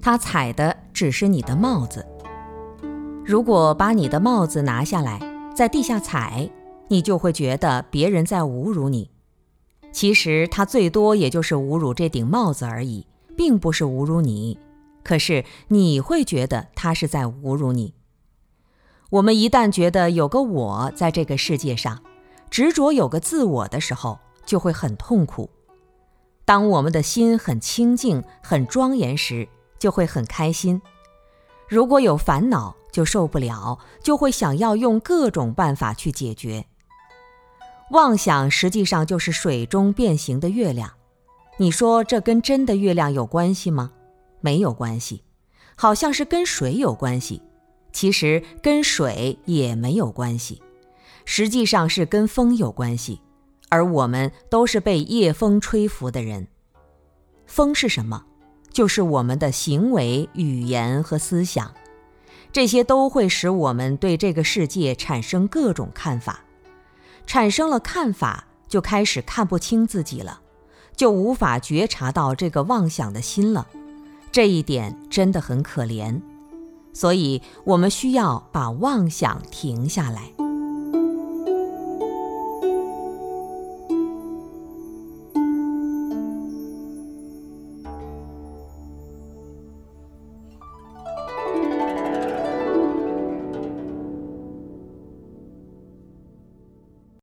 他踩的只是你的帽子。如果把你的帽子拿下来，在地下踩，你就会觉得别人在侮辱你。其实他最多也就是侮辱这顶帽子而已，并不是侮辱你。可是你会觉得他是在侮辱你。我们一旦觉得有个我在这个世界上，执着有个自我的时候，就会很痛苦。当我们的心很清净、很庄严时，就会很开心。如果有烦恼，就受不了，就会想要用各种办法去解决。妄想实际上就是水中变形的月亮，你说这跟真的月亮有关系吗？没有关系，好像是跟水有关系，其实跟水也没有关系，实际上是跟风有关系，而我们都是被夜风吹拂的人。风是什么？就是我们的行为、语言和思想。这些都会使我们对这个世界产生各种看法，产生了看法，就开始看不清自己了，就无法觉察到这个妄想的心了。这一点真的很可怜，所以我们需要把妄想停下来。